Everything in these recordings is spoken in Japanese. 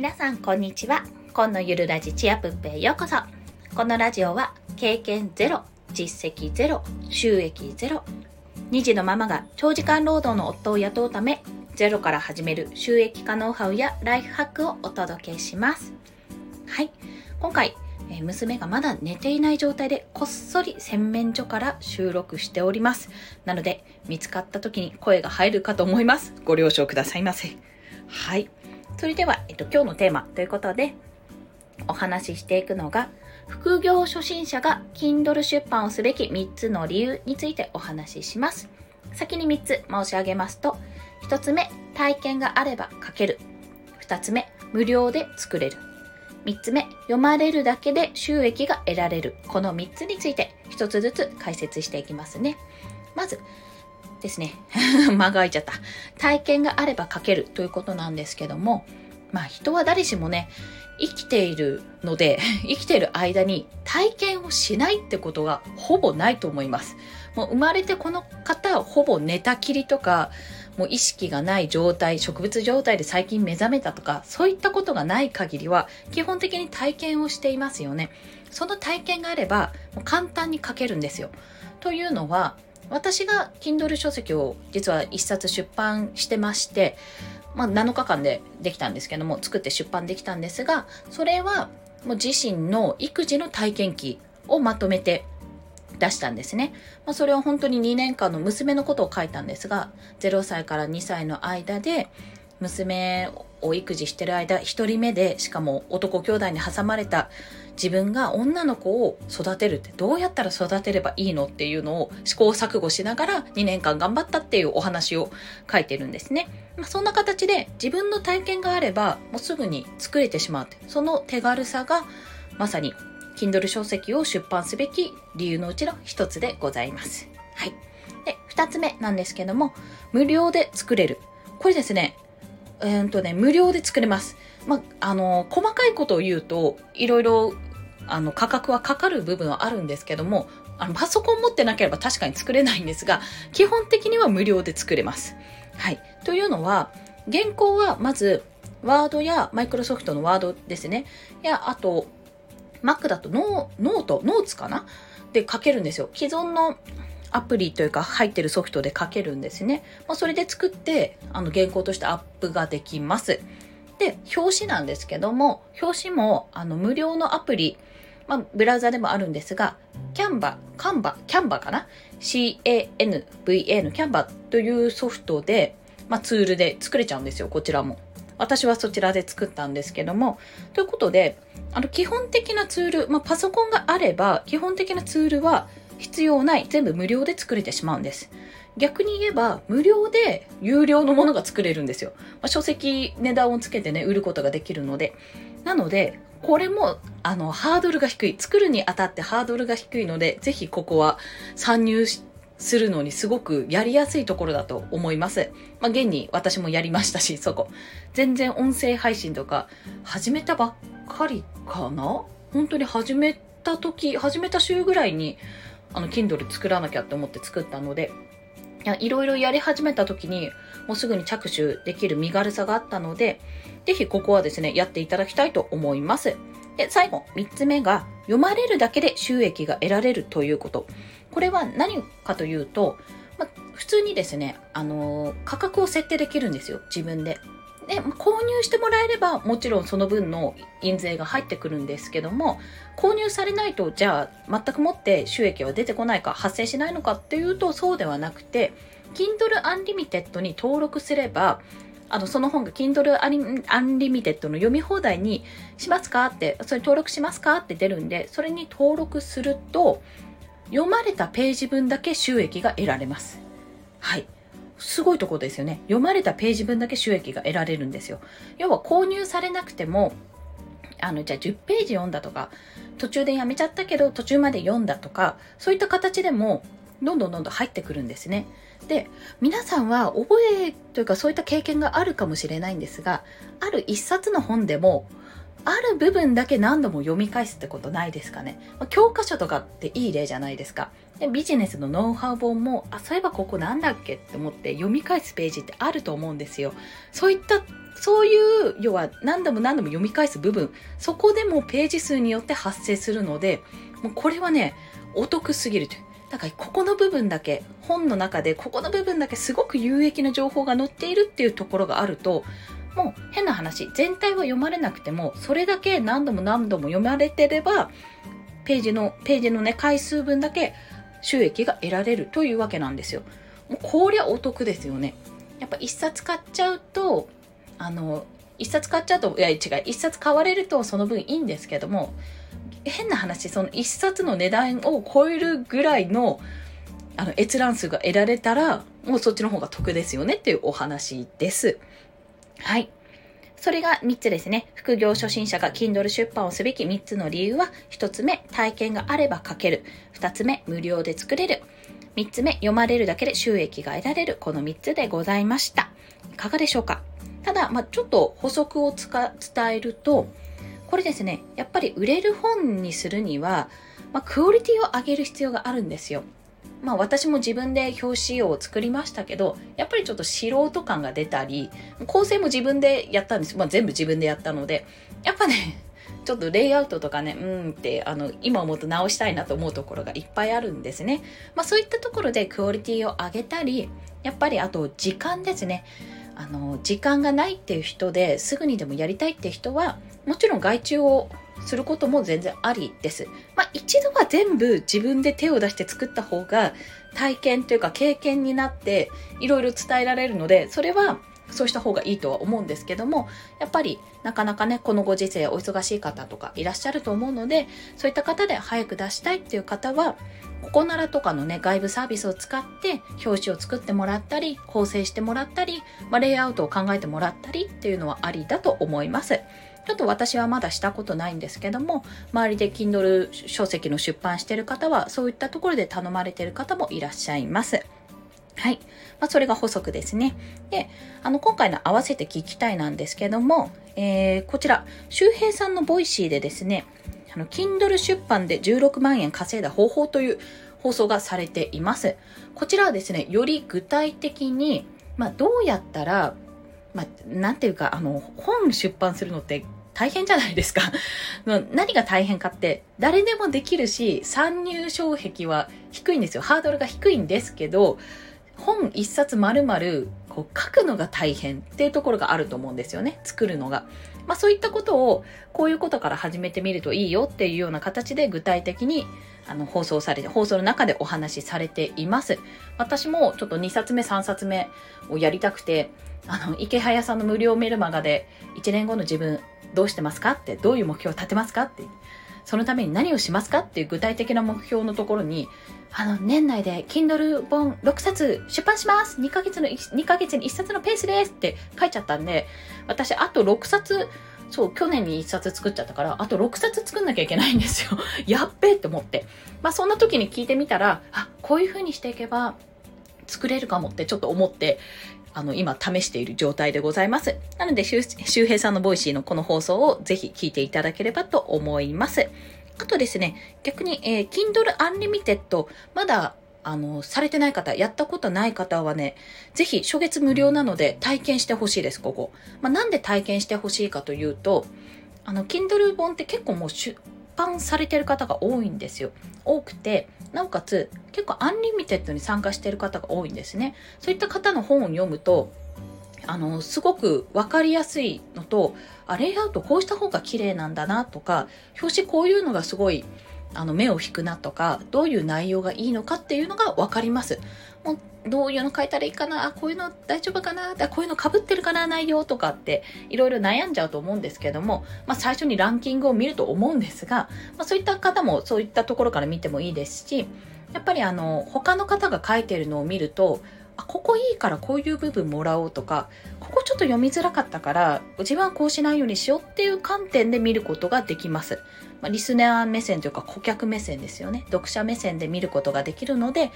皆さんこんにちは今のゆるラジチアプッペへようこそこのラジオは経験ゼロ実績ゼロ収益ゼロ2児のママが長時間労働の夫を雇うためゼロから始める収益化ノウハウやライフハックをお届けしますはい今回娘がまだ寝ていない状態でこっそり洗面所から収録しております。なので、見つかった時に声が入るかと思います。ご了承くださいませ。はい。それでは、えっと、今日のテーマということで、お話ししていくのが、副業初心者が Kindle 出版をすべき3つの理由についてお話しします。先に3つ申し上げますと、1つ目、体験があれば書ける。2つ目、無料で作れる。3つ目、読まれるだけで収益が得られる。この3つについて1つずつ解説していきますね。まずですね、間が空いちゃった。体験があれば書けるということなんですけども、まあ人は誰しもね、生きているので、生きている間に体験をしないってことがほぼないと思います。もう生まれてこの方はほぼ寝たきりとか、もう意識がない状態、植物状態で最近目覚めたとか、そういったことがない限りは、基本的に体験をしていますよね。その体験があれば、もう簡単に書けるんですよ。というのは、私が Kindle 書籍を実は1冊出版してまして、まあ、7日間でできたんですけども、作って出版できたんですが、それはもう自身の育児の体験記をまとめて出したんですね。まあ、それは本当に2年間の娘のことを書いたんですが、0歳から2歳の間で、娘を育児してる間、1人目で、しかも男兄弟に挟まれた自分が女の子を育てるってどうやったら育てればいいのっていうのを試行錯誤しながら2年間頑張ったっていうお話を書いてるんですね。まあ、そんな形で自分の体験があればもうすぐに作れてしまうって、その手軽さがまさに Kindle 書籍を出版すべき理由のうちの一つでございます。はい。で、二つ目なんですけども、無料で作れる。これですね、えー、とね、無料で作れます。まあ、の、細かいことを言うと、いろいろ、あの、価格はかかる部分はあるんですけども、あの、パソコン持ってなければ確かに作れないんですが、基本的には無料で作れます。はい。というのは、原稿はまず、 Wordやマイクロソフトの Word ですね。や、あと、Mac だとノーノート、ノーツかな？で書けるんですよ。既存のアプリというか入ってるソフトで書けるんですね。まあ、それで作って、あの原稿としてアップができます。で、表紙なんですけども、表紙もあの無料のアプリ、まあ、ブラウザでもあるんですが、キャンバ、カンバ、キャンバかな ?CANVA のキャンバというソフトで、まあ、ツールで作れちゃうんですよ、こちらも。私はそちらで作ったんですけども。ということで、あの、基本的なツール、まあ、パソコンがあれば、基本的なツールは必要ない、全部無料で作れてしまうんです。逆に言えば、無料で有料のものが作れるんですよ。まあ、書籍値段をつけてね、売ることができるので。なので、これも、あの、ハードルが低い。作るにあたってハードルが低いので、ぜひここは参入するのにすごくやりやすいところだと思います。まあ、現に私もやりましたし、そこ。全然音声配信とか始めたばっかりかな？本当に始めた時、始めた週ぐらいに、あの、Kindle 作らなきゃって思って作ったので、い、ろいろやり始めた時に、もうすぐに着手できる身軽さがあったので、ぜひここはですね、やっていただきたいと思います。で、最後、三つ目が、読まれるだけで収益が得られるということ。これは何かというと、ま普通にですね、あのー、価格を設定できるんですよ、自分で。で、購入してもらえれば、もちろんその分の印税が入ってくるんですけども、購入されないと、じゃあ、全くもって収益は出てこないか、発生しないのかっていうと、そうではなくて、Kindle Unlimited に登録すれば、あの、その本が Kindle Unlimited の読み放題にしますかって、それ登録しますかって出るんで、それに登録すると、読まれたページ分だけ収益が得られます。はい。すごいところですよね。読まれたページ分だけ収益が得られるんですよ。要は購入されなくても、あの、じゃあ10ページ読んだとか、途中でやめちゃったけど途中まで読んだとか、そういった形でも、どんどんどんどん入ってくるんですね。で、皆さんは覚えというかそういった経験があるかもしれないんですが、ある一冊の本でも、ある部分だけ何度も読み返すってことないですかね。教科書とかっていい例じゃないですか。でビジネスのノウハウ本も、あ、そういえばここなんだっけって思って読み返すページってあると思うんですよ。そういったそういう要は何度も何度も読み返す部分そこでもページ数によって発生するのでもうこれはねお得すぎるというだからここの部分だけ本の中でここの部分だけすごく有益な情報が載っているっていうところがあるともう変な話全体は読まれなくてもそれだけ何度も何度も読まれてればページのページのね回数分だけ収益が得られるというわけなんですよもうこりゃお得ですよねやっぱ一冊買っちゃうとあの一冊買っちゃうといや違う一冊買われるとその分いいんですけども変な話その一冊の値段を超えるぐらいのあの閲覧数が得られたらもうそっちの方が得ですよねっていうお話です。はい。それが3つですね。副業初心者が Kindle 出版をすべき3つの理由は、1つ目、体験があれば書ける。2つ目、無料で作れる。3つ目、読まれるだけで収益が得られる。この3つでございました。いかがでしょうか？ただ、まあ、ちょっと補足を伝えると、これですね、やっぱり売れる本にするには、まあ、クオリティを上げる必要があるんですよ。まあ私も自分で表紙を作りましたけど、やっぱりちょっと素人感が出たり、構成も自分でやったんです。まあ全部自分でやったので、やっぱね、ちょっとレイアウトとかね、うんって、あの、今思うと直したいなと思うところがいっぱいあるんですね。まあそういったところでクオリティを上げたり、やっぱりあと時間ですね。あの、時間がないっていう人ですぐにでもやりたいって人は、もちろん外注をすることも全然ありです。まあ、一度は全部自分で手を出して作った方が体験というか経験になっていろいろ伝えられるので、それはそうした方がいいとは思うんですけども、やっぱりなかなかね、このご時世お忙しい方とかいらっしゃると思うので、そういった方で早く出したいっていう方は、ここならとかのね、外部サービスを使って表紙を作ってもらったり、構成してもらったり、まあ、レイアウトを考えてもらったりっていうのはありだと思います。ちょっと私はまだしたことないんですけども、周りで Kindle 書籍の出版してる方は、そういったところで頼まれてる方もいらっしゃいます。はい。まあ、それが補足ですね。で、あの、今回の合わせて聞きたいなんですけども、えー、こちら、周平さんの Voicy でですね、あの、Kindle 出版で16万円稼いだ方法という放送がされています。こちらはですね、より具体的に、まあ、どうやったらまあ、なんていうか、あの、本出版するのって大変じゃないですか。何が大変かって、誰でもできるし、参入障壁は低いんですよ。ハードルが低いんですけど、本一冊丸々こう書くのが大変っていうところがあると思うんですよね。作るのが。まあそういったことを、こういうことから始めてみるといいよっていうような形で具体的にあの放送されて、放送の中でお話しされています。私もちょっと2冊目、3冊目をやりたくて、あの、池早さんの無料メルマガで、1年後の自分どうしてますか？って、どういう目標を立てますか？って、そのために何をしますか？っていう具体的な目標のところに、あの、年内で Kindle 本6冊出版します !2 ヶ月の、2ヶ月に1冊のペースですって書いちゃったんで、私あと6冊、そう、去年に1冊作っちゃったから、あと6冊作んなきゃいけないんですよ。やっべえって思って。まあそんな時に聞いてみたら、あ、こういう風にしていけば作れるかもってちょっと思って、あの、今試している状態でございます。なので、周平さんの Voicy のこの放送をぜひ聞いていただければと思います。あとですね、逆に、えー、Kindle Unlimited、まだ、あの、されてない方、やったことない方はね、ぜひ初月無料なので体験してほしいです、ここ。まあ、なんで体験してほしいかというと、あの、Kindle 本って結構もう出版されてる方が多いんですよ。多くて、なおかつ結構 Unlimited に参加してる方が多いんですね。そういった方の本を読むと、あの、すごくわかりやすいのと、あ、レイアウトこうした方が綺麗なんだなとか、表紙こういうのがすごい、あの、目を引くなとか、どういう内容がいいのかっていうのがわかります。もう、どういうの書いたらいいかな？あ、こういうの大丈夫かな？あ、こういうの被ってるかな？内容とかって、いろいろ悩んじゃうと思うんですけども、まあ、最初にランキングを見ると思うんですが、まあ、そういった方もそういったところから見てもいいですし、やっぱりあの、他の方が書いてるのを見ると、あ、ここいいからこういう部分もらおうとか、ここちょっと読みづらかったから、自分はこうしないようにしようっていう観点で見ることができます。まあ、リスナー目線というか顧客目線ですよね。読者目線で見ることができるので、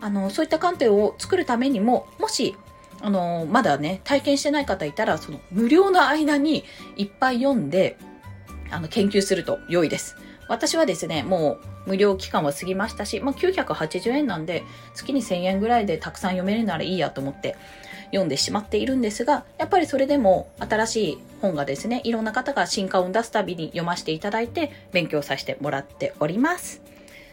あの、そういった観点を作るためにも、もし、あの、まだね、体験してない方いたら、その無料の間にいっぱい読んで、あの、研究すると良いです。私はですね、もう無料期間は過ぎましたし、まあ、980円なんで、月に1000円ぐらいでたくさん読めるならいいやと思って読んでしまっているんですが、やっぱりそれでも新しい本がですね、いろんな方が新刊を出すたびに読ませていただいて勉強させてもらっております。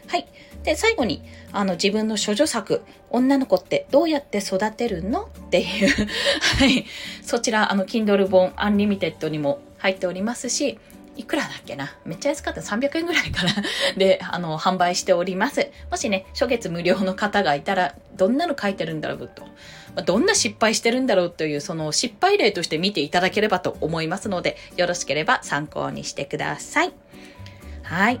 はい。で、最後に、あの、自分の処女作、女の子ってどうやって育てるの？っていう はい。そちら、あの、Kindle 本 Unlimited にも入っておりますし、いくらだっけな？めっちゃ安かった。300円ぐらいかな で、あの、販売しております。もしね、初月無料の方がいたら、どんなの書いてるんだろうと。どんな失敗してるんだろうという、その失敗例として見ていただければと思いますので、よろしければ参考にしてください。はい。